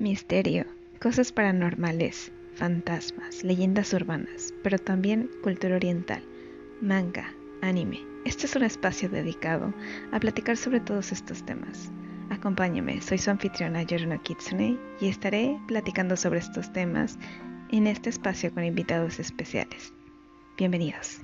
misterio, cosas paranormales, fantasmas, leyendas urbanas, pero también cultura oriental, manga, anime. Este es un espacio dedicado a platicar sobre todos estos temas. Acompáñame, soy su anfitriona Yoruna Kitsune y estaré platicando sobre estos temas en este espacio con invitados especiales. Bienvenidos.